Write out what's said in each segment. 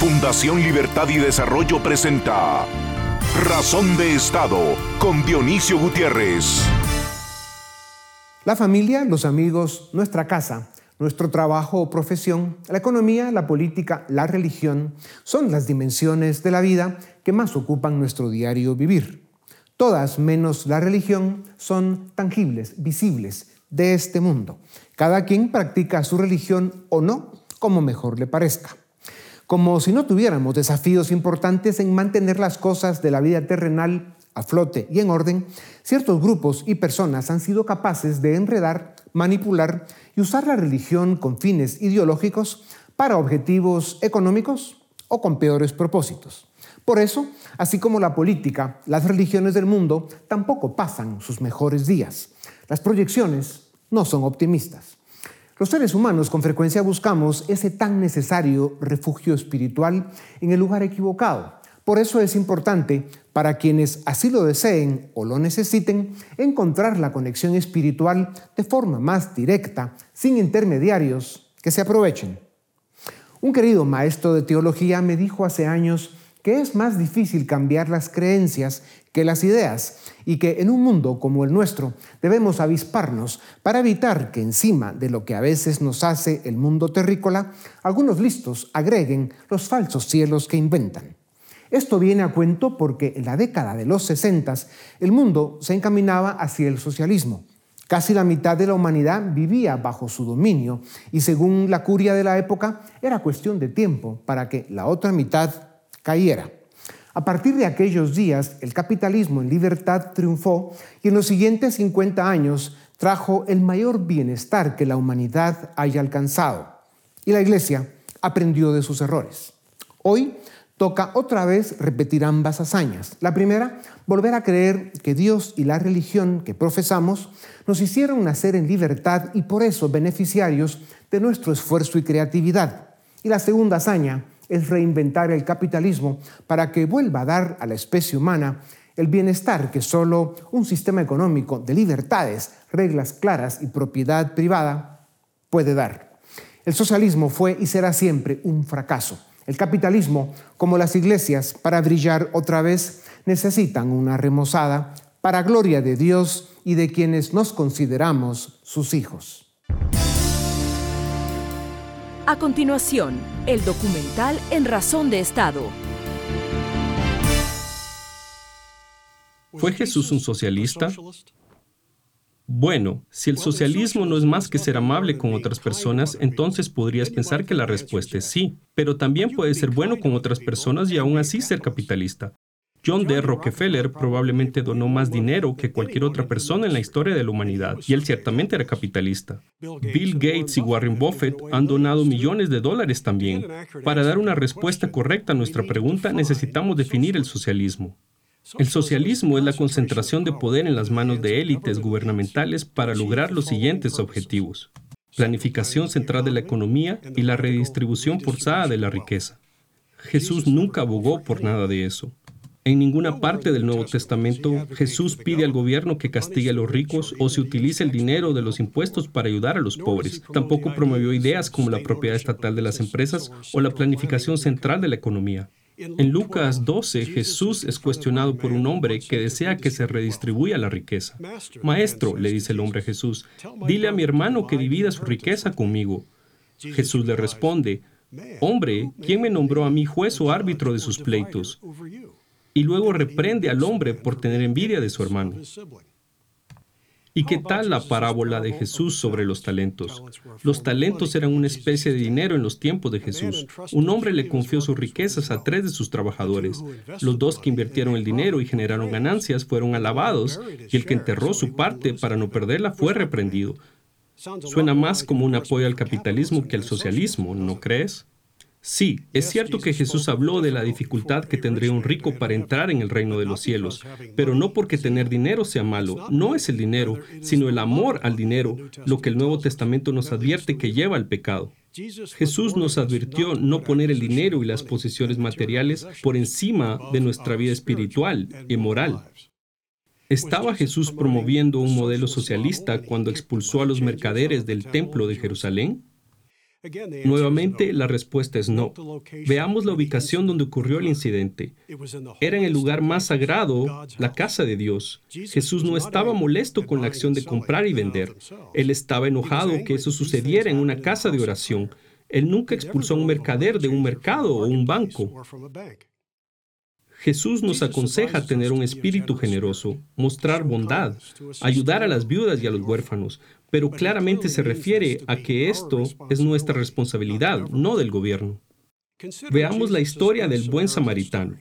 Fundación Libertad y Desarrollo presenta Razón de Estado con Dionisio Gutiérrez. La familia, los amigos, nuestra casa, nuestro trabajo o profesión, la economía, la política, la religión, son las dimensiones de la vida que más ocupan nuestro diario vivir. Todas, menos la religión, son tangibles, visibles, de este mundo. Cada quien practica su religión o no, como mejor le parezca como si no tuviéramos desafíos importantes en mantener las cosas de la vida terrenal a flote y en orden, ciertos grupos y personas han sido capaces de enredar, manipular y usar la religión con fines ideológicos para objetivos económicos o con peores propósitos. Por eso, así como la política, las religiones del mundo tampoco pasan sus mejores días. Las proyecciones no son optimistas. Los seres humanos con frecuencia buscamos ese tan necesario refugio espiritual en el lugar equivocado. Por eso es importante para quienes así lo deseen o lo necesiten encontrar la conexión espiritual de forma más directa, sin intermediarios que se aprovechen. Un querido maestro de teología me dijo hace años que es más difícil cambiar las creencias que las ideas y que en un mundo como el nuestro debemos avisparnos para evitar que encima de lo que a veces nos hace el mundo terrícola, algunos listos agreguen los falsos cielos que inventan. Esto viene a cuento porque en la década de los 60 el mundo se encaminaba hacia el socialismo. Casi la mitad de la humanidad vivía bajo su dominio y según la curia de la época era cuestión de tiempo para que la otra mitad cayera. A partir de aquellos días, el capitalismo en libertad triunfó y en los siguientes 50 años trajo el mayor bienestar que la humanidad haya alcanzado. Y la Iglesia aprendió de sus errores. Hoy toca otra vez repetir ambas hazañas. La primera, volver a creer que Dios y la religión que profesamos nos hicieron nacer en libertad y por eso beneficiarios de nuestro esfuerzo y creatividad. Y la segunda hazaña, es reinventar el capitalismo para que vuelva a dar a la especie humana el bienestar que solo un sistema económico de libertades, reglas claras y propiedad privada puede dar. El socialismo fue y será siempre un fracaso. El capitalismo, como las iglesias, para brillar otra vez, necesitan una remozada para gloria de Dios y de quienes nos consideramos sus hijos. A continuación, el documental En Razón de Estado. ¿Fue Jesús un socialista? Bueno, si el socialismo no es más que ser amable con otras personas, entonces podrías pensar que la respuesta es sí, pero también puede ser bueno con otras personas y aún así ser capitalista. John D. Rockefeller probablemente donó más dinero que cualquier otra persona en la historia de la humanidad, y él ciertamente era capitalista. Bill Gates y Warren Buffett han donado millones de dólares también. Para dar una respuesta correcta a nuestra pregunta, necesitamos definir el socialismo. El socialismo es la concentración de poder en las manos de élites gubernamentales para lograr los siguientes objetivos. Planificación central de la economía y la redistribución forzada de la riqueza. Jesús nunca abogó por nada de eso. En ninguna parte del Nuevo Testamento Jesús pide al gobierno que castigue a los ricos o se utilice el dinero de los impuestos para ayudar a los pobres. Tampoco promovió ideas como la propiedad estatal de las empresas o la planificación central de la economía. En Lucas 12, Jesús es cuestionado por un hombre que desea que se redistribuya la riqueza. Maestro, le dice el hombre a Jesús, dile a mi hermano que divida su riqueza conmigo. Jesús le responde, Hombre, ¿quién me nombró a mí juez o árbitro de sus pleitos? Y luego reprende al hombre por tener envidia de su hermano. ¿Y qué tal la parábola de Jesús sobre los talentos? Los talentos eran una especie de dinero en los tiempos de Jesús. Un hombre le confió sus riquezas a tres de sus trabajadores. Los dos que invirtieron el dinero y generaron ganancias fueron alabados y el que enterró su parte para no perderla fue reprendido. Suena más como un apoyo al capitalismo que al socialismo, ¿no crees? Sí, es cierto que Jesús habló de la dificultad que tendría un rico para entrar en el reino de los cielos, pero no porque tener dinero sea malo, no es el dinero, sino el amor al dinero, lo que el Nuevo Testamento nos advierte que lleva al pecado. Jesús nos advirtió no poner el dinero y las posesiones materiales por encima de nuestra vida espiritual y moral. ¿Estaba Jesús promoviendo un modelo socialista cuando expulsó a los mercaderes del templo de Jerusalén? Nuevamente, la respuesta es no. Veamos la ubicación donde ocurrió el incidente. Era en el lugar más sagrado, la casa de Dios. Jesús no estaba molesto con la acción de comprar y vender. Él estaba enojado que eso sucediera en una casa de oración. Él nunca expulsó a un mercader de un mercado o un banco. Jesús nos aconseja tener un espíritu generoso, mostrar bondad, ayudar a las viudas y a los huérfanos, pero claramente se refiere a que esto es nuestra responsabilidad, no del gobierno. Veamos la historia del buen samaritano.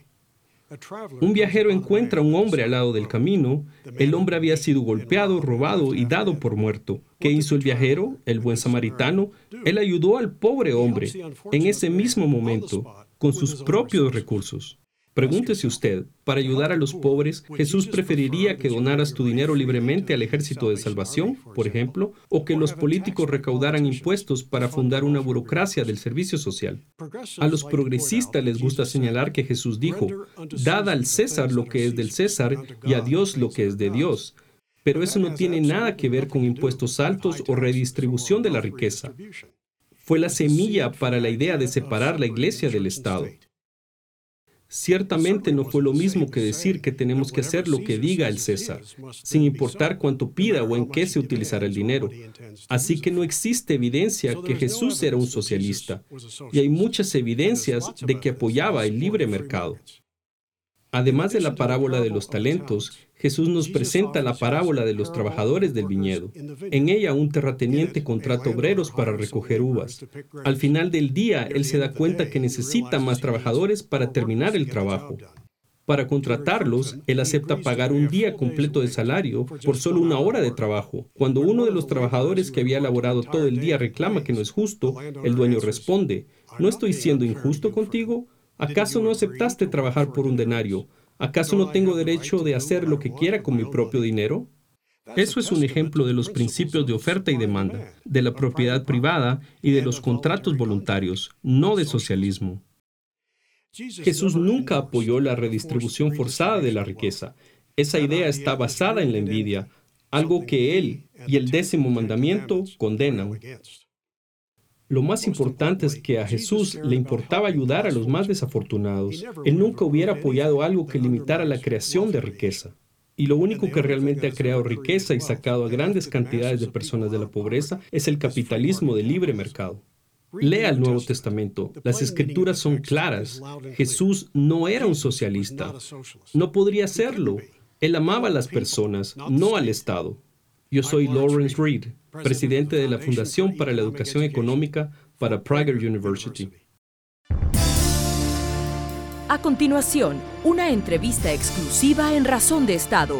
Un viajero encuentra a un hombre al lado del camino. El hombre había sido golpeado, robado y dado por muerto. ¿Qué hizo el viajero, el buen samaritano? Él ayudó al pobre hombre en ese mismo momento, con sus propios recursos. Pregúntese usted, para ayudar a los pobres, ¿Jesús preferiría que donaras tu dinero libremente al ejército de salvación, por ejemplo, o que los políticos recaudaran impuestos para fundar una burocracia del servicio social? A los progresistas les gusta señalar que Jesús dijo, dad al César lo que es del César y a Dios lo que es de Dios. Pero eso no tiene nada que ver con impuestos altos o redistribución de la riqueza. Fue la semilla para la idea de separar la iglesia del Estado. Ciertamente no fue lo mismo que decir que tenemos que hacer lo que diga el César, sin importar cuánto pida o en qué se utilizará el dinero. Así que no existe evidencia que Jesús era un socialista, y hay muchas evidencias de que apoyaba el libre mercado. Además de la parábola de los talentos, Jesús nos presenta la parábola de los trabajadores del viñedo. En ella un terrateniente contrata obreros para recoger uvas. Al final del día, él se da cuenta que necesita más trabajadores para terminar el trabajo. Para contratarlos, él acepta pagar un día completo de salario por solo una hora de trabajo. Cuando uno de los trabajadores que había laborado todo el día reclama que no es justo, el dueño responde, ¿no estoy siendo injusto contigo? ¿Acaso no aceptaste trabajar por un denario? ¿Acaso no tengo derecho de hacer lo que quiera con mi propio dinero? Eso es un ejemplo de los principios de oferta y demanda, de la propiedad privada y de los contratos voluntarios, no de socialismo. Jesús nunca apoyó la redistribución forzada de la riqueza. Esa idea está basada en la envidia, algo que él y el décimo mandamiento condenan. Lo más importante es que a Jesús le importaba ayudar a los más desafortunados. Él nunca hubiera apoyado algo que limitara la creación de riqueza. Y lo único que realmente ha creado riqueza y sacado a grandes cantidades de personas de la pobreza es el capitalismo de libre mercado. Lea el Nuevo Testamento. Las escrituras son claras. Jesús no era un socialista. No podría serlo. Él amaba a las personas, no al Estado. Yo soy Lawrence Reed, presidente de la Fundación para la Educación Económica para Prager University. A continuación, una entrevista exclusiva en Razón de Estado.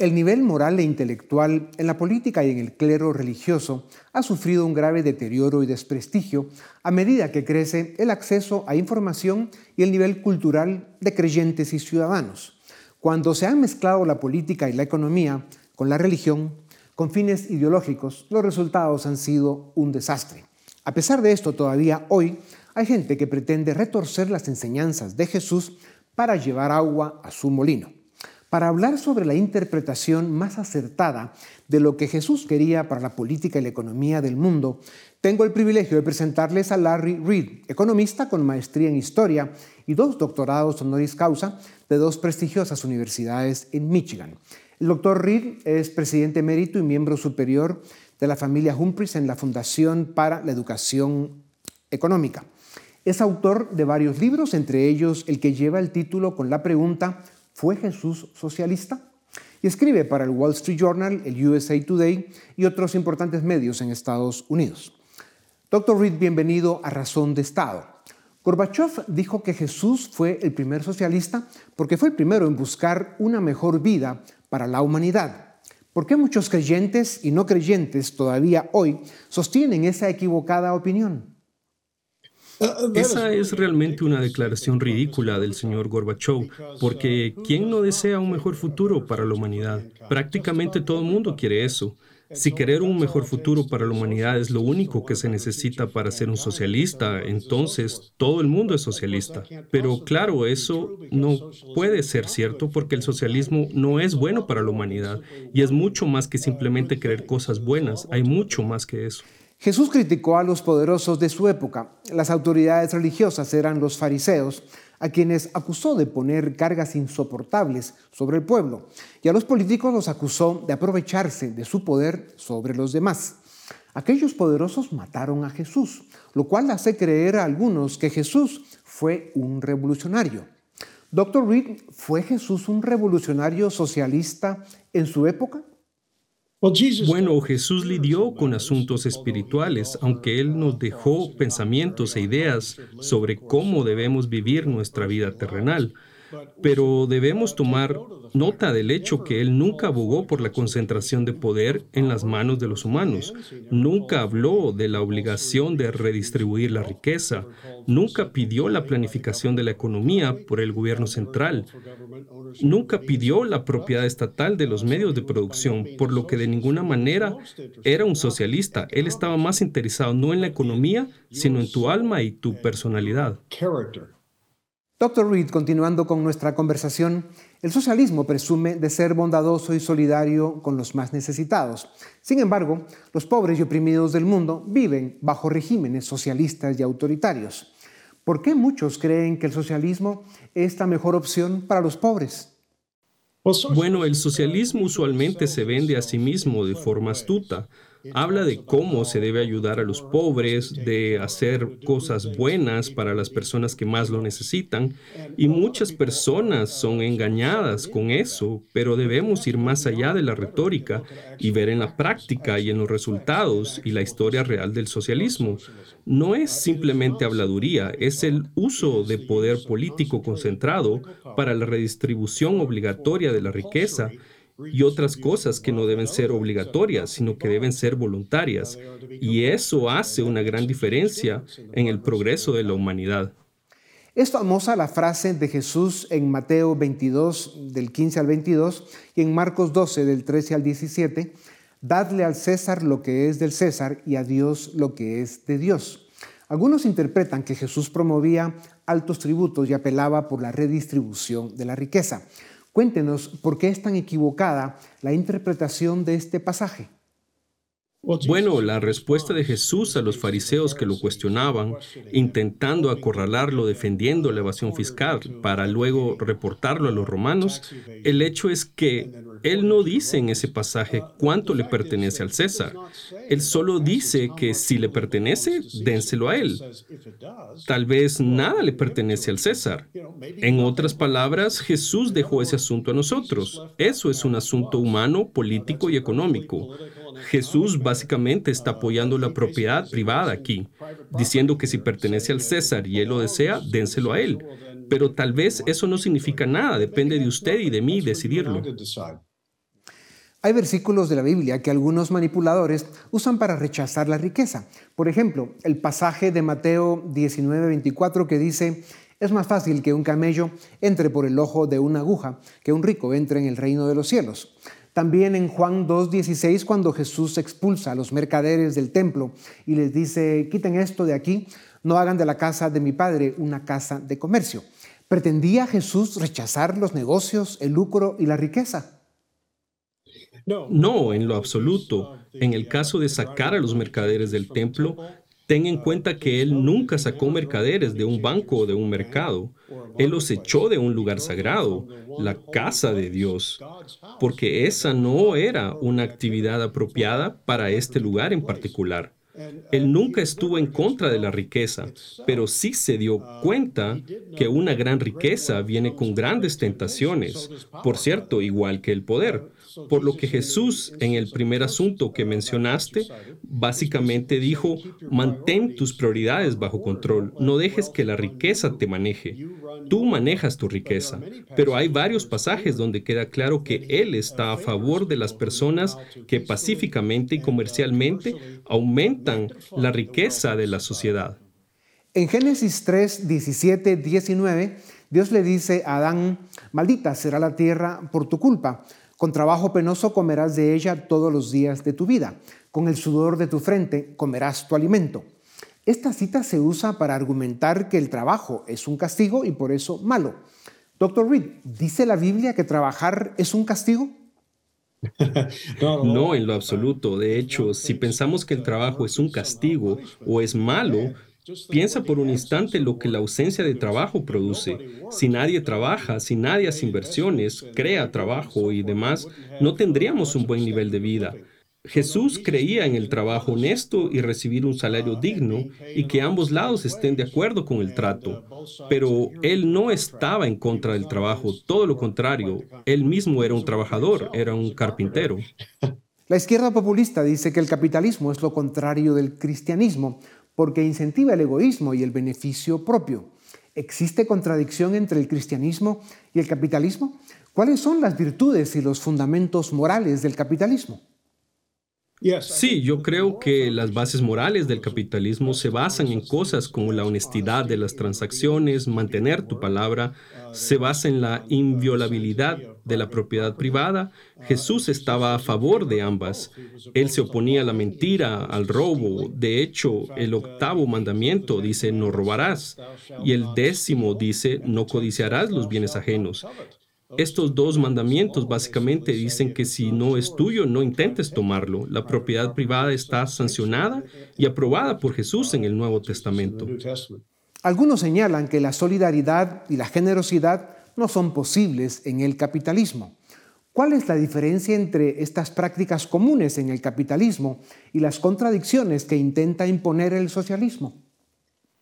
El nivel moral e intelectual en la política y en el clero religioso ha sufrido un grave deterioro y desprestigio a medida que crece el acceso a información y el nivel cultural de creyentes y ciudadanos. Cuando se han mezclado la política y la economía con la religión, con fines ideológicos, los resultados han sido un desastre. A pesar de esto, todavía hoy hay gente que pretende retorcer las enseñanzas de Jesús para llevar agua a su molino. Para hablar sobre la interpretación más acertada de lo que Jesús quería para la política y la economía del mundo, tengo el privilegio de presentarles a Larry Reed, economista con maestría en historia y dos doctorados honoris causa de dos prestigiosas universidades en Michigan. El doctor Reed es presidente emérito y miembro superior de la familia Humphreys en la Fundación para la Educación Económica. Es autor de varios libros, entre ellos el que lleva el título con la pregunta ¿Fue Jesús socialista? y escribe para el Wall Street Journal, el USA Today y otros importantes medios en Estados Unidos. Doctor Reed, bienvenido a Razón de Estado. Gorbachev dijo que Jesús fue el primer socialista porque fue el primero en buscar una mejor vida para la humanidad. ¿Por qué muchos creyentes y no creyentes todavía hoy sostienen esa equivocada opinión? Esa es realmente una declaración ridícula del señor Gorbachev, porque ¿quién no desea un mejor futuro para la humanidad? Prácticamente todo el mundo quiere eso. Si querer un mejor futuro para la humanidad es lo único que se necesita para ser un socialista, entonces todo el mundo es socialista. Pero claro, eso no puede ser cierto porque el socialismo no es bueno para la humanidad y es mucho más que simplemente querer cosas buenas, hay mucho más que eso. Jesús criticó a los poderosos de su época. Las autoridades religiosas eran los fariseos, a quienes acusó de poner cargas insoportables sobre el pueblo, y a los políticos los acusó de aprovecharse de su poder sobre los demás. Aquellos poderosos mataron a Jesús, lo cual hace creer a algunos que Jesús fue un revolucionario. Doctor Reed, ¿fue Jesús un revolucionario socialista en su época? Bueno, Jesús lidió con asuntos espirituales, aunque Él nos dejó pensamientos e ideas sobre cómo debemos vivir nuestra vida terrenal. Pero debemos tomar nota del hecho que él nunca abogó por la concentración de poder en las manos de los humanos, nunca habló de la obligación de redistribuir la riqueza, nunca pidió la planificación de la economía por el gobierno central, nunca pidió la propiedad estatal de los medios de producción, por lo que de ninguna manera era un socialista. Él estaba más interesado no en la economía, sino en tu alma y tu personalidad. Doctor Reed, continuando con nuestra conversación, el socialismo presume de ser bondadoso y solidario con los más necesitados. Sin embargo, los pobres y oprimidos del mundo viven bajo regímenes socialistas y autoritarios. ¿Por qué muchos creen que el socialismo es la mejor opción para los pobres? Bueno, el socialismo usualmente se vende a sí mismo de forma astuta. Habla de cómo se debe ayudar a los pobres, de hacer cosas buenas para las personas que más lo necesitan. Y muchas personas son engañadas con eso, pero debemos ir más allá de la retórica y ver en la práctica y en los resultados y la historia real del socialismo. No es simplemente habladuría, es el uso de poder político concentrado para la redistribución obligatoria de la riqueza y otras cosas que no deben ser obligatorias, sino que deben ser voluntarias. Y eso hace una gran diferencia en el progreso de la humanidad. Es famosa la frase de Jesús en Mateo 22, del 15 al 22, y en Marcos 12, del 13 al 17, Dadle al César lo que es del César y a Dios lo que es de Dios. Algunos interpretan que Jesús promovía altos tributos y apelaba por la redistribución de la riqueza. Cuéntenos por qué es tan equivocada la interpretación de este pasaje. Bueno, la respuesta de Jesús a los fariseos que lo cuestionaban, intentando acorralarlo defendiendo la evasión fiscal para luego reportarlo a los romanos, el hecho es que él no dice en ese pasaje cuánto le pertenece al César. Él solo dice que si le pertenece, dénselo a él. Tal vez nada le pertenece al César. En otras palabras, Jesús dejó ese asunto a nosotros. Eso es un asunto humano, político y económico. Jesús básicamente está apoyando la propiedad privada aquí, diciendo que si pertenece al César y él lo desea, dénselo a él. Pero tal vez eso no significa nada, depende de usted y de mí decidirlo. Hay versículos de la Biblia que algunos manipuladores usan para rechazar la riqueza. Por ejemplo, el pasaje de Mateo 19:24 que dice, es más fácil que un camello entre por el ojo de una aguja que un rico entre en el reino de los cielos. También en Juan 2.16, cuando Jesús expulsa a los mercaderes del templo y les dice, quiten esto de aquí, no hagan de la casa de mi padre una casa de comercio. ¿Pretendía Jesús rechazar los negocios, el lucro y la riqueza? No, en lo absoluto. En el caso de sacar a los mercaderes del templo, Ten en cuenta que Él nunca sacó mercaderes de un banco o de un mercado. Él los echó de un lugar sagrado, la casa de Dios, porque esa no era una actividad apropiada para este lugar en particular. Él nunca estuvo en contra de la riqueza, pero sí se dio cuenta que una gran riqueza viene con grandes tentaciones, por cierto, igual que el poder. Por lo que Jesús, en el primer asunto que mencionaste, básicamente dijo, mantén tus prioridades bajo control, no dejes que la riqueza te maneje. Tú manejas tu riqueza, pero hay varios pasajes donde queda claro que Él está a favor de las personas que pacíficamente y comercialmente aumentan la riqueza de la sociedad. En Génesis 3, 17, 19, Dios le dice a Adán, maldita será la tierra por tu culpa Con trabajo penoso comerás de ella todos los días de tu vida. Con el sudor de tu frente comerás tu alimento. Esta cita se usa para argumentar que el trabajo es un castigo y por eso malo. Doctor Reed, ¿dice la Biblia que trabajar es un castigo? No, en lo absoluto. De hecho, si pensamos que el trabajo es un castigo o es malo, Piensa por un instante lo que la ausencia de trabajo produce. Si nadie trabaja, si nadie hace inversiones, crea trabajo y demás, no tendríamos un buen nivel de vida. Jesús creía en el trabajo honesto y recibir un salario digno y que ambos lados estén de acuerdo con el trato. Pero él no estaba en contra del trabajo, todo lo contrario, él mismo era un trabajador, era un carpintero. La izquierda populista dice que el capitalismo es lo contrario del cristianismo porque incentiva el egoísmo y el beneficio propio. ¿Existe contradicción entre el cristianismo y el capitalismo? ¿Cuáles son las virtudes y los fundamentos morales del capitalismo? Sí, yo creo que las bases morales del capitalismo se basan en cosas como la honestidad de las transacciones, mantener tu palabra, se basa en la inviolabilidad de la propiedad privada. Jesús estaba a favor de ambas. Él se oponía a la mentira, al robo. De hecho, el octavo mandamiento dice no robarás y el décimo dice no codiciarás los bienes ajenos. Estos dos mandamientos básicamente dicen que si no es tuyo, no intentes tomarlo. La propiedad privada está sancionada y aprobada por Jesús en el Nuevo Testamento. Algunos señalan que la solidaridad y la generosidad no son posibles en el capitalismo. ¿Cuál es la diferencia entre estas prácticas comunes en el capitalismo y las contradicciones que intenta imponer el socialismo?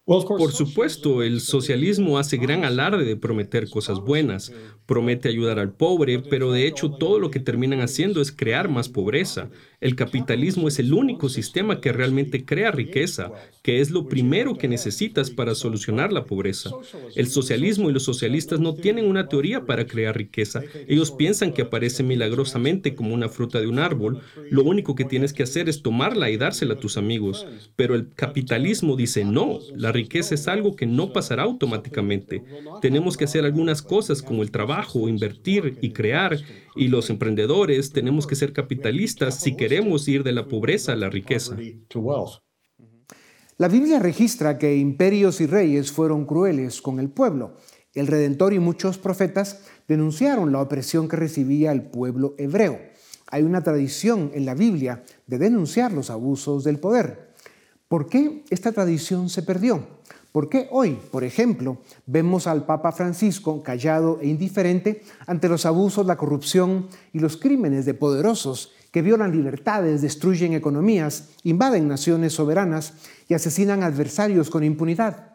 Por supuesto, el socialismo hace gran alarde de prometer cosas buenas, promete ayudar al pobre, pero de hecho todo lo que terminan haciendo es crear más pobreza. El capitalismo es el único sistema que realmente crea riqueza, que es lo primero que necesitas para solucionar la pobreza. El socialismo y los socialistas no tienen una teoría para crear riqueza. Ellos piensan que aparece milagrosamente como una fruta de un árbol. Lo único que tienes que hacer es tomarla y dársela a tus amigos. Pero el capitalismo dice no, la riqueza es algo que no pasará automáticamente. Tenemos que hacer algunas cosas como el trabajo, invertir y crear. Y los emprendedores tenemos que ser capitalistas si queremos ir de la pobreza a la riqueza. La Biblia registra que imperios y reyes fueron crueles con el pueblo. El Redentor y muchos profetas denunciaron la opresión que recibía el pueblo hebreo. Hay una tradición en la Biblia de denunciar los abusos del poder. ¿Por qué esta tradición se perdió? ¿Por qué hoy, por ejemplo, vemos al Papa Francisco callado e indiferente ante los abusos, la corrupción y los crímenes de poderosos que violan libertades, destruyen economías, invaden naciones soberanas y asesinan adversarios con impunidad.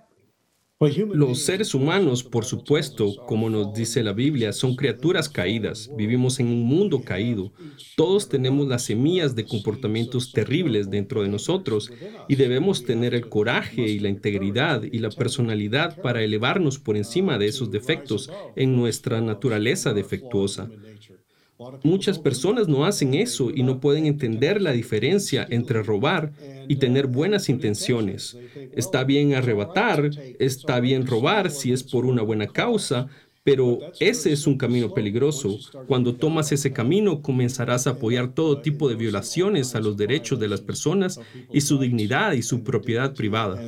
Los seres humanos, por supuesto, como nos dice la Biblia, son criaturas caídas. Vivimos en un mundo caído. Todos tenemos las semillas de comportamientos terribles dentro de nosotros y debemos tener el coraje y la integridad y la personalidad para elevarnos por encima de esos defectos en nuestra naturaleza defectuosa. Muchas personas no hacen eso y no pueden entender la diferencia entre robar y tener buenas intenciones. Está bien arrebatar, está bien robar si es por una buena causa, pero ese es un camino peligroso. Cuando tomas ese camino, comenzarás a apoyar todo tipo de violaciones a los derechos de las personas y su dignidad y su propiedad privada.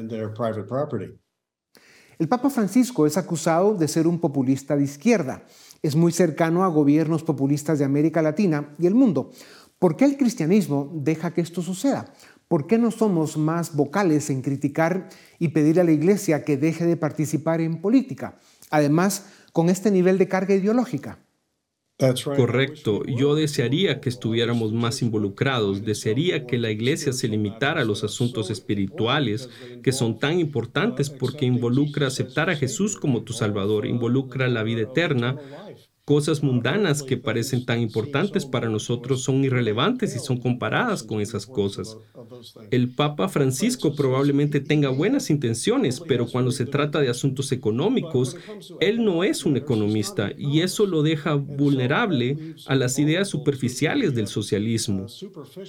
El Papa Francisco es acusado de ser un populista de izquierda es muy cercano a gobiernos populistas de América Latina y el mundo. ¿Por qué el cristianismo deja que esto suceda? ¿Por qué no somos más vocales en criticar y pedir a la iglesia que deje de participar en política? Además, con este nivel de carga ideológica. Correcto. Yo desearía que estuviéramos más involucrados. Desearía que la iglesia se limitara a los asuntos espirituales que son tan importantes porque involucra aceptar a Jesús como tu Salvador, involucra la vida eterna cosas mundanas que parecen tan importantes para nosotros son irrelevantes y son comparadas con esas cosas. El Papa Francisco probablemente tenga buenas intenciones, pero cuando se trata de asuntos económicos, él no es un economista y eso lo deja vulnerable a las ideas superficiales del socialismo.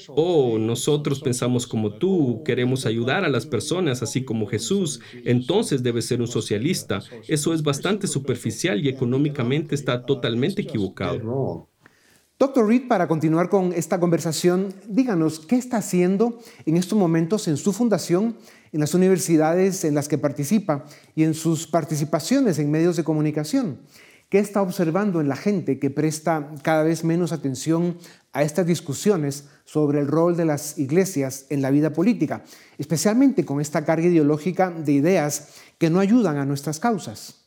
Oh, nosotros pensamos como tú, queremos ayudar a las personas así como Jesús, entonces debe ser un socialista. Eso es bastante superficial y económicamente está totalmente equivocado. Doctor Reed, para continuar con esta conversación, díganos qué está haciendo en estos momentos en su fundación, en las universidades en las que participa y en sus participaciones en medios de comunicación. ¿Qué está observando en la gente que presta cada vez menos atención a estas discusiones sobre el rol de las iglesias en la vida política, especialmente con esta carga ideológica de ideas que no ayudan a nuestras causas?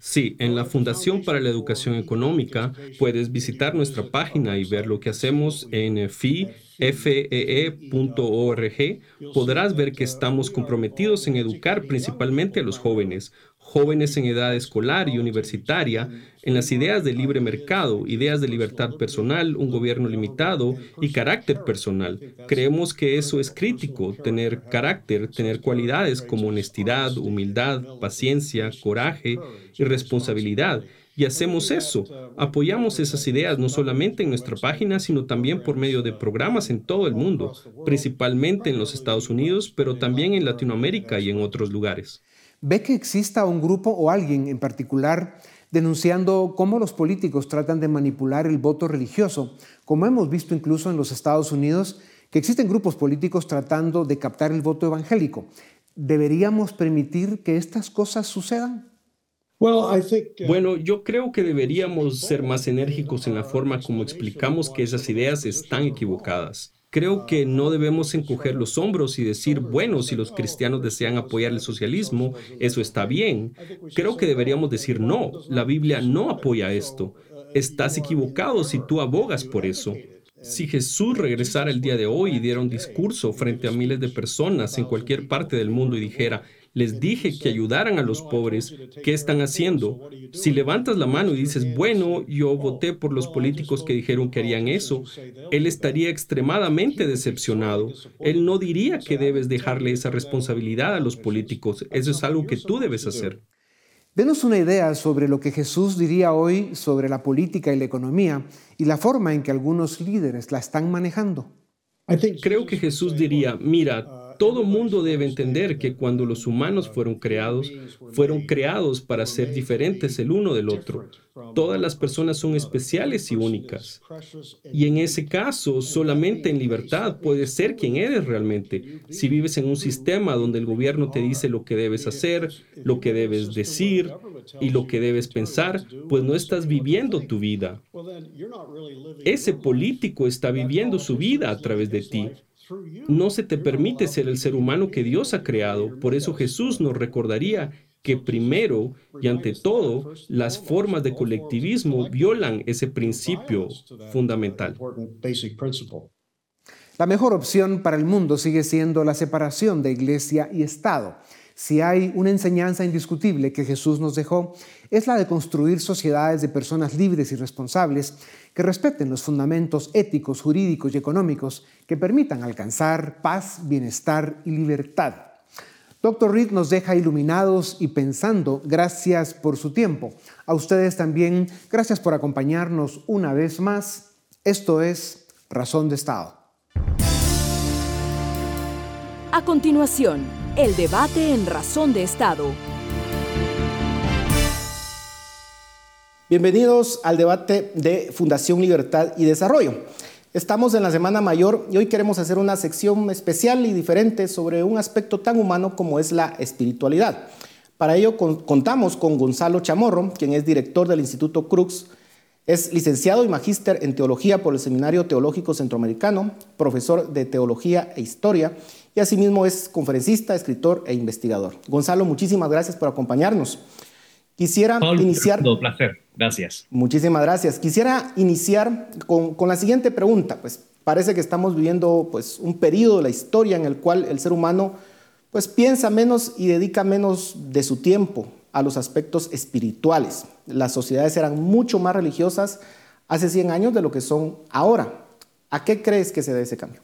Sí, en la Fundación para la Educación Económica puedes visitar nuestra página y ver lo que hacemos en FEE.org. Podrás ver que estamos comprometidos en educar principalmente a los jóvenes, jóvenes en edad escolar y universitaria en las ideas de libre mercado, ideas de libertad personal, un gobierno limitado y carácter personal. Creemos que eso es crítico, tener carácter, tener cualidades como honestidad, humildad, paciencia, coraje y responsabilidad. Y hacemos eso. Apoyamos esas ideas no solamente en nuestra página, sino también por medio de programas en todo el mundo, principalmente en los Estados Unidos, pero también en Latinoamérica y en otros lugares ve que exista un grupo o alguien en particular denunciando cómo los políticos tratan de manipular el voto religioso, como hemos visto incluso en los Estados Unidos, que existen grupos políticos tratando de captar el voto evangélico. ¿Deberíamos permitir que estas cosas sucedan? Uh, bueno, yo creo que deberíamos ser más enérgicos en la forma como explicamos que esas ideas están equivocadas. Creo que no debemos encoger los hombros y decir, bueno, si los cristianos desean apoyar el socialismo, eso está bien. Creo que deberíamos decir, no, la Biblia no apoya esto. Estás equivocado si tú abogas por eso. Si Jesús regresara el día de hoy y diera un discurso frente a miles de personas en cualquier parte del mundo y dijera, les dije que ayudaran a los pobres. ¿Qué están haciendo? Si levantas la mano y dices, bueno, yo voté por los políticos que dijeron que harían eso, él estaría extremadamente decepcionado. Él no diría que debes dejarle esa responsabilidad a los políticos. Eso es algo que tú debes hacer. Denos una idea sobre lo que Jesús diría hoy sobre la política y la economía y la forma en que algunos líderes la están manejando. Creo que Jesús diría, mira, todo mundo debe entender que cuando los humanos fueron creados, fueron creados para ser diferentes el uno del otro. Todas las personas son especiales y únicas. Y en ese caso, solamente en libertad puedes ser quien eres realmente. Si vives en un sistema donde el gobierno te dice lo que debes hacer, lo que debes decir y lo que debes pensar, pues no estás viviendo tu vida. Ese político está viviendo su vida a través de ti. No se te permite ser el ser humano que Dios ha creado. Por eso Jesús nos recordaría que primero y ante todo las formas de colectivismo violan ese principio fundamental. La mejor opción para el mundo sigue siendo la separación de iglesia y Estado. Si hay una enseñanza indiscutible que Jesús nos dejó, es la de construir sociedades de personas libres y responsables que respeten los fundamentos éticos, jurídicos y económicos que permitan alcanzar paz, bienestar y libertad. Doctor Reed nos deja iluminados y pensando. Gracias por su tiempo. A ustedes también, gracias por acompañarnos una vez más. Esto es Razón de Estado. A continuación, el debate en Razón de Estado. Bienvenidos al debate de Fundación Libertad y Desarrollo. Estamos en la Semana Mayor y hoy queremos hacer una sección especial y diferente sobre un aspecto tan humano como es la espiritualidad. Para ello contamos con Gonzalo Chamorro, quien es director del Instituto Crux, es licenciado y magíster en teología por el Seminario Teológico Centroamericano, profesor de teología e historia y asimismo es conferencista, escritor e investigador. Gonzalo, muchísimas gracias por acompañarnos. Quisiera iniciar... Un placer, gracias. Muchísimas gracias. Quisiera iniciar con, con, la siguiente pregunta. Pues parece que estamos viviendo pues, un periodo de la historia en el cual el ser humano pues, piensa menos y dedica menos de su tiempo a los aspectos espirituales. Las sociedades eran mucho más religiosas hace 100 años de lo que son ahora. ¿A qué crees que se debe ese cambio?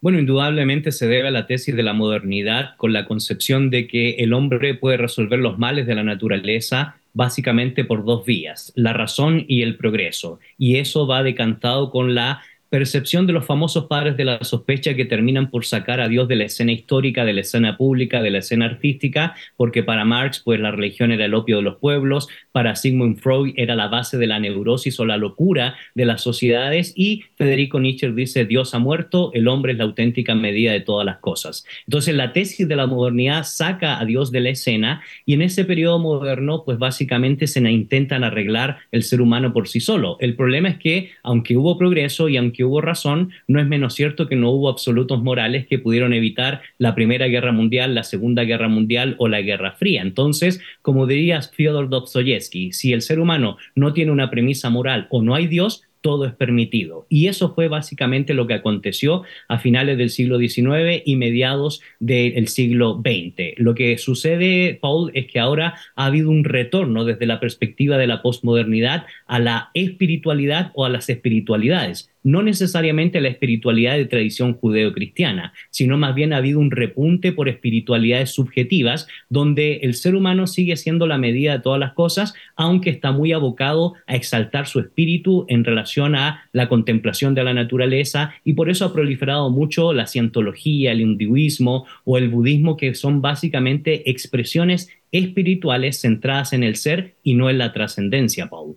Bueno, indudablemente se debe a la tesis de la modernidad con la concepción de que el hombre puede resolver los males de la naturaleza básicamente por dos vías, la razón y el progreso. Y eso va decantado con la percepción de los famosos padres de la sospecha que terminan por sacar a Dios de la escena histórica, de la escena pública, de la escena artística, porque para Marx pues la religión era el opio de los pueblos, para Sigmund Freud era la base de la neurosis o la locura de las sociedades y Federico Nietzsche dice Dios ha muerto, el hombre es la auténtica medida de todas las cosas. Entonces la tesis de la modernidad saca a Dios de la escena y en ese periodo moderno pues básicamente se intentan arreglar el ser humano por sí solo. El problema es que aunque hubo progreso y aunque que hubo razón, no es menos cierto que no hubo absolutos morales que pudieron evitar la Primera Guerra Mundial, la Segunda Guerra Mundial o la Guerra Fría. Entonces, como diría Fyodor Dostoyevsky, si el ser humano no tiene una premisa moral o no hay Dios, todo es permitido. Y eso fue básicamente lo que aconteció a finales del siglo XIX y mediados del siglo XX. Lo que sucede, Paul, es que ahora ha habido un retorno desde la perspectiva de la posmodernidad a la espiritualidad o a las espiritualidades no necesariamente la espiritualidad de tradición judeo-cristiana, sino más bien ha habido un repunte por espiritualidades subjetivas, donde el ser humano sigue siendo la medida de todas las cosas, aunque está muy abocado a exaltar su espíritu en relación a la contemplación de la naturaleza, y por eso ha proliferado mucho la cientología, el hinduismo o el budismo, que son básicamente expresiones espirituales centradas en el ser y no en la trascendencia, Paul.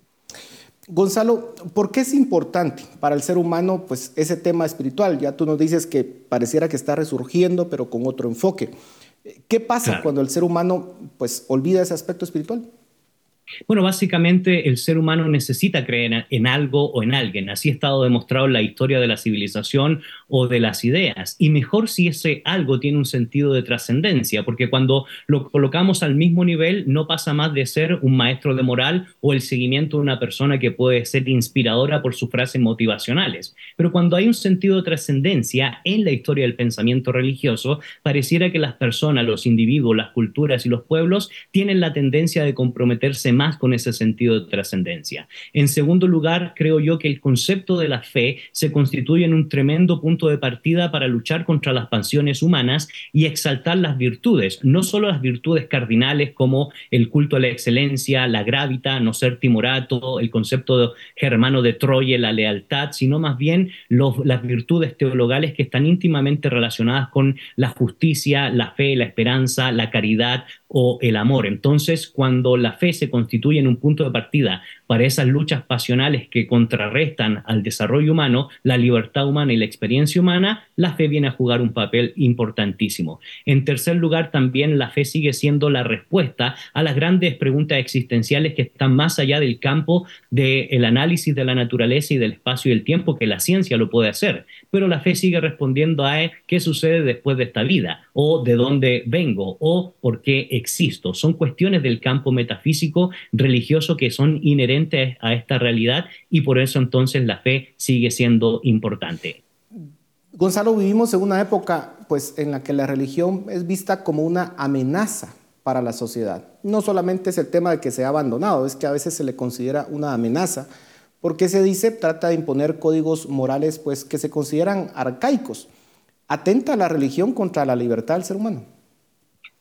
Gonzalo, ¿por qué es importante para el ser humano pues, ese tema espiritual? Ya tú nos dices que pareciera que está resurgiendo, pero con otro enfoque. ¿Qué pasa cuando el ser humano pues, olvida ese aspecto espiritual? Bueno, básicamente el ser humano necesita creer en algo o en alguien. Así ha estado demostrado en la historia de la civilización o de las ideas. Y mejor si ese algo tiene un sentido de trascendencia, porque cuando lo colocamos al mismo nivel no pasa más de ser un maestro de moral o el seguimiento de una persona que puede ser inspiradora por sus frases motivacionales. Pero cuando hay un sentido de trascendencia en la historia del pensamiento religioso, pareciera que las personas, los individuos, las culturas y los pueblos tienen la tendencia de comprometerse más con ese sentido de trascendencia. En segundo lugar, creo yo que el concepto de la fe se constituye en un tremendo punto de partida para luchar contra las pasiones humanas y exaltar las virtudes, no solo las virtudes cardinales como el culto a la excelencia, la gravita, no ser timorato, el concepto germano de Troya, la lealtad, sino más bien las virtudes teologales que están íntimamente relacionadas con la justicia, la fe, la esperanza, la caridad o el amor. Entonces, cuando la fe se constituye en un punto de partida para esas luchas pasionales que contrarrestan al desarrollo humano, la libertad humana y la experiencia humana, la fe viene a jugar un papel importantísimo. En tercer lugar, también la fe sigue siendo la respuesta a las grandes preguntas existenciales que están más allá del campo del análisis de la naturaleza y del espacio y el tiempo, que la ciencia lo puede hacer. Pero la fe sigue respondiendo a qué sucede después de esta vida, o de dónde vengo, o por qué existo. Son cuestiones del campo metafísico religioso que son inherentes a esta realidad y por eso entonces la fe sigue siendo importante. Gonzalo, vivimos en una época pues, en la que la religión es vista como una amenaza para la sociedad. No solamente es el tema de que se ha abandonado, es que a veces se le considera una amenaza, porque se dice, trata de imponer códigos morales pues, que se consideran arcaicos. ¿Atenta la religión contra la libertad del ser humano?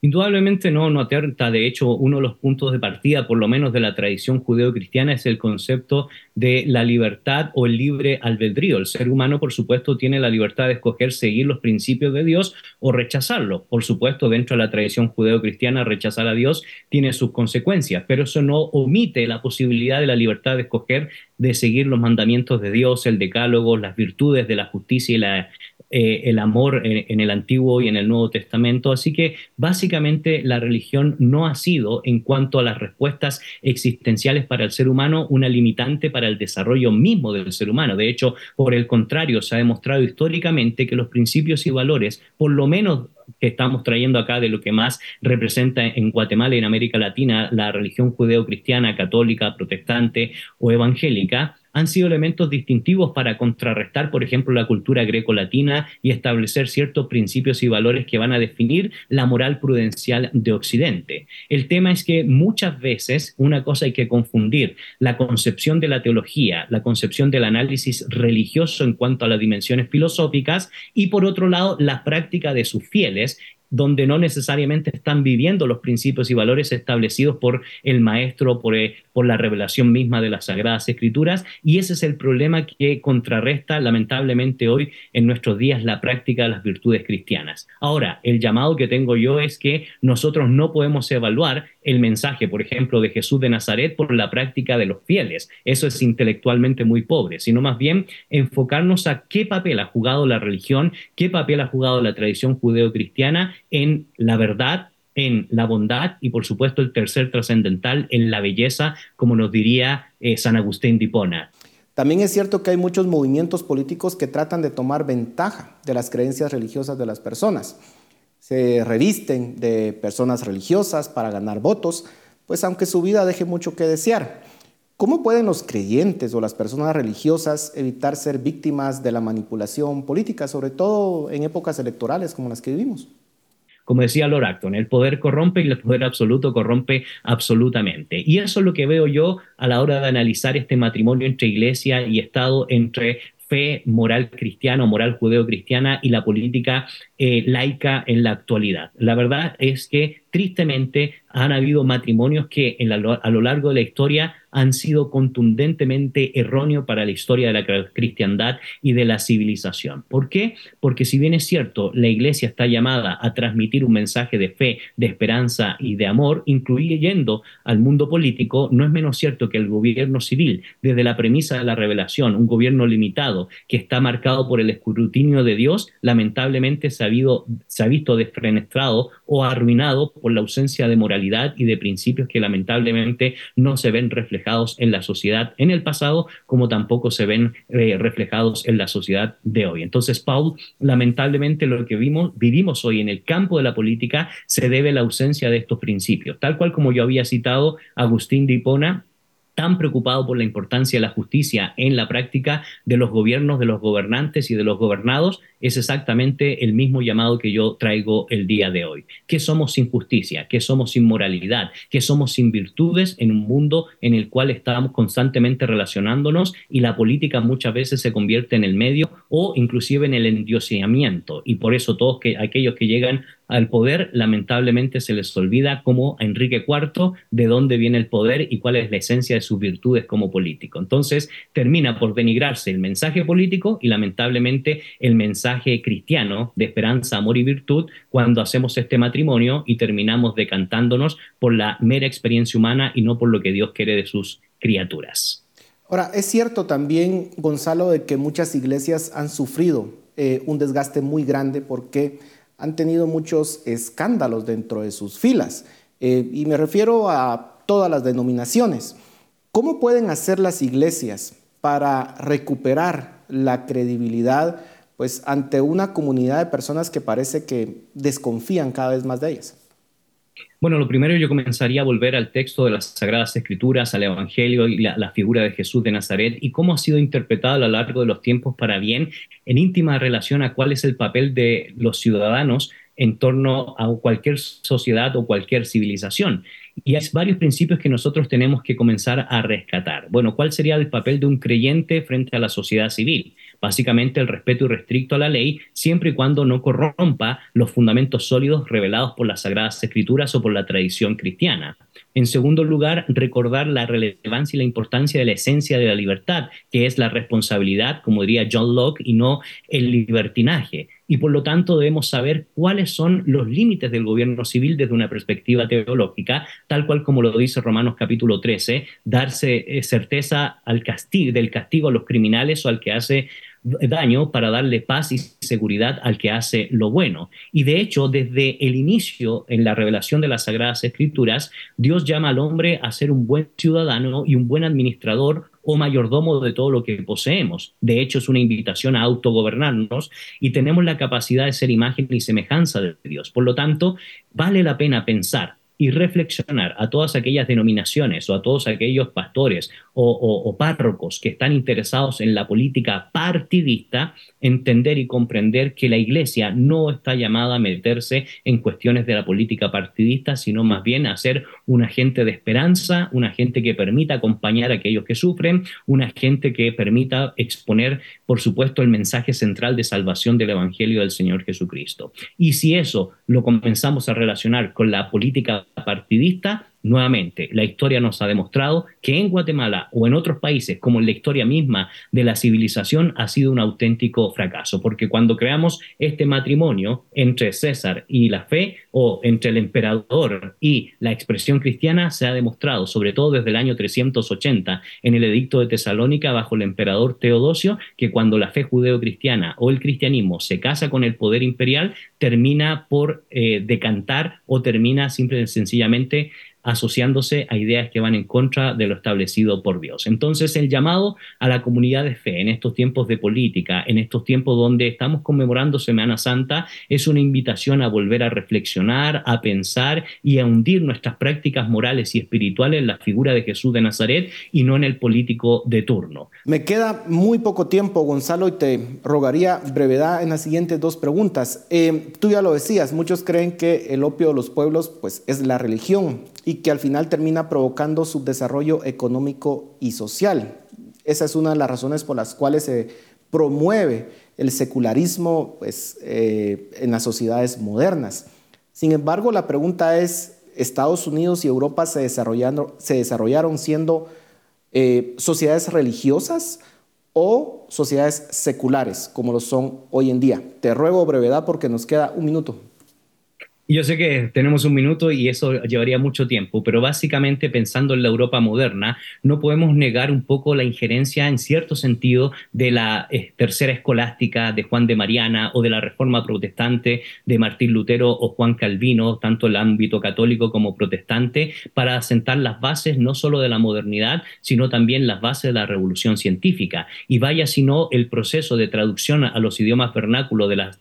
Indudablemente no, no atenta. De hecho, uno de los puntos de partida, por lo menos de la tradición judeo-cristiana, es el concepto de la libertad o el libre albedrío. El ser humano, por supuesto, tiene la libertad de escoger seguir los principios de Dios o rechazarlos. Por supuesto, dentro de la tradición judeo-cristiana, rechazar a Dios tiene sus consecuencias, pero eso no omite la posibilidad de la libertad de escoger de seguir los mandamientos de Dios, el decálogo, las virtudes de la justicia y la eh, el amor en, el Antiguo y en el Nuevo Testamento. Así que básicamente la religión no ha sido, en cuanto a las respuestas existenciales para el ser humano, una limitante para el desarrollo mismo del ser humano. De hecho, por el contrario, se ha demostrado históricamente que los principios y valores, por lo menos que estamos trayendo acá de lo que más representa en Guatemala y en América Latina la religión judeo-cristiana, católica, protestante o evangélica, han sido elementos distintivos para contrarrestar, por ejemplo, la cultura greco-latina y establecer ciertos principios y valores que van a definir la moral prudencial de Occidente. El tema es que muchas veces una cosa hay que confundir, la concepción de la teología, la concepción del análisis religioso en cuanto a las dimensiones filosóficas y por otro lado la práctica de sus fieles donde no necesariamente están viviendo los principios y valores establecidos por el maestro, por, eh, por la revelación misma de las Sagradas Escrituras, y ese es el problema que contrarresta lamentablemente hoy en nuestros días la práctica de las virtudes cristianas. Ahora, el llamado que tengo yo es que nosotros no podemos evaluar el mensaje, por ejemplo, de Jesús de Nazaret por la práctica de los fieles. Eso es intelectualmente muy pobre, sino más bien enfocarnos a qué papel ha jugado la religión, qué papel ha jugado la tradición judeo-cristiana en la verdad en la bondad y por supuesto el tercer trascendental en la belleza, como nos diría eh, San Agustín de. También es cierto que hay muchos movimientos políticos que tratan de tomar ventaja de las creencias religiosas de las personas. Se revisten de personas religiosas para ganar votos, pues aunque su vida deje mucho que desear. ¿Cómo pueden los creyentes o las personas religiosas evitar ser víctimas de la manipulación política, sobre todo en épocas electorales como las que vivimos? Como decía Lord Acton, el poder corrompe y el poder absoluto corrompe absolutamente. Y eso es lo que veo yo a la hora de analizar este matrimonio entre iglesia y Estado, entre fe moral cristiana o moral judeo-cristiana y la política eh, laica en la actualidad. La verdad es que tristemente han habido matrimonios que a lo largo de la historia han sido contundentemente erróneos para la historia de la cristiandad y de la civilización. ¿Por qué? Porque si bien es cierto, la iglesia está llamada a transmitir un mensaje de fe, de esperanza y de amor, incluyendo al mundo político, no es menos cierto que el gobierno civil, desde la premisa de la revelación, un gobierno limitado que está marcado por el escrutinio de Dios, lamentablemente se ha, visto desfrenestrado o arruinado por la ausencia de moralidad y de principios que lamentablemente no se ven reflejados en la sociedad en el pasado, como tampoco se ven eh, reflejados en la sociedad de hoy. Entonces, Paul, lamentablemente lo que vimos, vivimos hoy en el campo de la política se debe a la ausencia de estos principios, tal cual como yo había citado Agustín de Hipona tan preocupado por la importancia de la justicia en la práctica de los gobiernos, de los gobernantes y de los gobernados, es exactamente el mismo llamado que yo traigo el día de hoy. ¿Qué somos sin justicia? ¿Qué somos sin moralidad? ¿Qué somos sin virtudes en un mundo en el cual estamos constantemente relacionándonos y la política muchas veces se convierte en el medio o inclusive en el endioseamiento? Y por eso todos que, aquellos que llegan al poder, lamentablemente se les olvida como a Enrique IV de dónde viene el poder y cuál es la esencia de sus virtudes como político. Entonces termina por denigrarse el mensaje político y lamentablemente el mensaje cristiano de esperanza, amor y virtud cuando hacemos este matrimonio y terminamos decantándonos por la mera experiencia humana y no por lo que Dios quiere de sus criaturas. Ahora, es cierto también, Gonzalo, de que muchas iglesias han sufrido eh, un desgaste muy grande porque han tenido muchos escándalos dentro de sus filas. Eh, y me refiero a todas las denominaciones. ¿Cómo pueden hacer las iglesias para recuperar la credibilidad pues, ante una comunidad de personas que parece que desconfían cada vez más de ellas? Bueno, lo primero yo comenzaría a volver al texto de las Sagradas Escrituras, al Evangelio y la, figura de Jesús de Nazaret y cómo ha sido interpretado a lo largo de los tiempos para bien en íntima relación a cuál es el papel de los ciudadanos en torno a cualquier sociedad o cualquier civilización. Y hay varios principios que nosotros tenemos que comenzar a rescatar. Bueno, ¿cuál sería el papel de un creyente frente a la sociedad civil? Básicamente el respeto irrestricto a la ley, siempre y cuando no corrompa los fundamentos sólidos revelados por las Sagradas Escrituras o por la tradición cristiana. En segundo lugar, recordar la relevancia y la importancia de la esencia de la libertad, que es la responsabilidad, como diría John Locke, y no el libertinaje. Y por lo tanto debemos saber cuáles son los límites del gobierno civil desde una perspectiva teológica, tal cual como lo dice Romanos capítulo 13, darse eh, certeza al castigo, del castigo a los criminales o al que hace daño para darle paz y seguridad al que hace lo bueno. Y de hecho, desde el inicio en la revelación de las Sagradas Escrituras, Dios llama al hombre a ser un buen ciudadano y un buen administrador o mayordomo de todo lo que poseemos. De hecho, es una invitación a autogobernarnos y tenemos la capacidad de ser imagen y semejanza de Dios. Por lo tanto, vale la pena pensar y reflexionar a todas aquellas denominaciones o a todos aquellos pastores o, párrocos que están interesados en la política partidista, entender y comprender que la iglesia no está llamada a meterse en cuestiones de la política partidista, sino más bien a ser un agente de esperanza, un agente que permita acompañar a aquellos que sufren, un agente que permita exponer, por supuesto, el mensaje central de salvación del Evangelio del Señor Jesucristo. Y si eso lo comenzamos a relacionar con la política partidista, Nuevamente, la historia nos ha demostrado que en Guatemala o en otros países, como en la historia misma de la civilización, ha sido un auténtico fracaso, porque cuando creamos este matrimonio entre César y la fe, o entre el emperador y la expresión cristiana, se ha demostrado, sobre todo desde el año 380, en el edicto de Tesalónica bajo el emperador Teodosio, que cuando la fe judeo-cristiana o el cristianismo se casa con el poder imperial, termina por eh, decantar o termina simple y sencillamente asociándose a ideas que van en contra de lo establecido por Dios. Entonces, el llamado a la comunidad de fe en estos tiempos de política, en estos tiempos donde estamos conmemorando Semana Santa, es una invitación a volver a reflexionar, a pensar y a hundir nuestras prácticas morales y espirituales en la figura de Jesús de Nazaret y no en el político de turno. Me queda muy poco tiempo, Gonzalo, y te rogaría brevedad en las siguientes dos preguntas. Eh, tú ya lo decías, muchos creen que el opio de los pueblos pues, es la religión y que al final termina provocando su desarrollo económico y social. Esa es una de las razones por las cuales se promueve el secularismo pues, eh, en las sociedades modernas. Sin embargo, la pregunta es, ¿Estados Unidos y Europa se desarrollaron, se desarrollaron siendo eh, sociedades religiosas o sociedades seculares, como lo son hoy en día? Te ruego brevedad porque nos queda un minuto. Yo sé que tenemos un minuto y eso llevaría mucho tiempo, pero básicamente pensando en la Europa moderna, no podemos negar un poco la injerencia en cierto sentido de la eh, tercera escolástica de Juan de Mariana o de la reforma protestante de Martín Lutero o Juan Calvino, tanto el ámbito católico como protestante, para asentar las bases no solo de la modernidad, sino también las bases de la revolución científica. Y vaya si no el proceso de traducción a los idiomas vernáculos de la,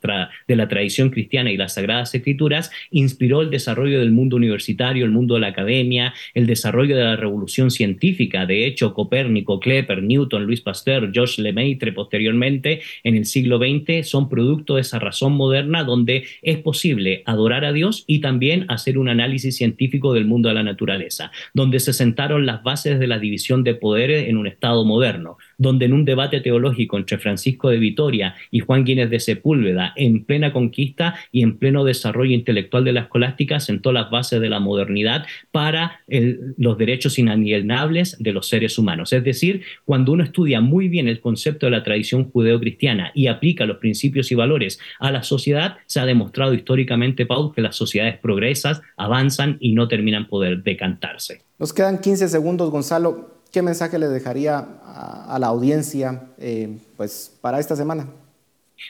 de la tradición cristiana y las sagradas escrituras inspiró el desarrollo del mundo universitario, el mundo de la academia, el desarrollo de la revolución científica. De hecho, Copérnico, Klepper, Newton, Luis Pasteur, Georges Lemaitre posteriormente en el siglo XX son producto de esa razón moderna donde es posible adorar a Dios y también hacer un análisis científico del mundo de la naturaleza, donde se sentaron las bases de la división de poderes en un Estado moderno, donde en un debate teológico entre Francisco de Vitoria y Juan Guínez de Sepúlveda, en plena conquista y en pleno desarrollo intelectual, de la escolástica sentó las bases de la modernidad para los derechos inalienables de los seres humanos. Es decir, cuando uno estudia muy bien el concepto de la tradición judeocristiana y aplica los principios y valores a la sociedad, se ha demostrado históricamente, Paul, que las sociedades progresas, avanzan y no terminan poder decantarse. Nos quedan 15 segundos, Gonzalo. ¿Qué mensaje le dejaría a, la audiencia eh, pues, para esta semana?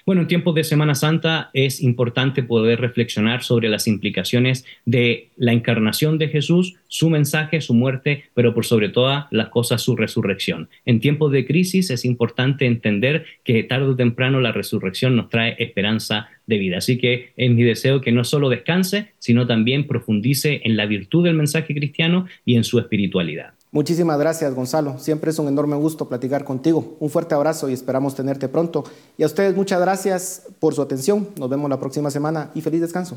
Bueno, en tiempos de Semana Santa es importante poder reflexionar sobre las implicaciones de la encarnación de Jesús, su mensaje, su muerte, pero por sobre todas las cosas su resurrección. En tiempos de crisis es importante entender que tarde o temprano la resurrección nos trae esperanza de vida. Así que es mi deseo que no solo descanse, sino también profundice en la virtud del mensaje cristiano y en su espiritualidad. Muchísimas gracias, Gonzalo. Siempre es un enorme gusto platicar contigo. Un fuerte abrazo y esperamos tenerte pronto. Y a ustedes muchas gracias por su atención. Nos vemos la próxima semana y feliz descanso.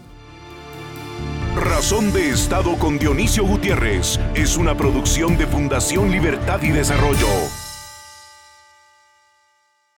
Razón de Estado con Dionisio Gutiérrez es una producción de Fundación Libertad y Desarrollo.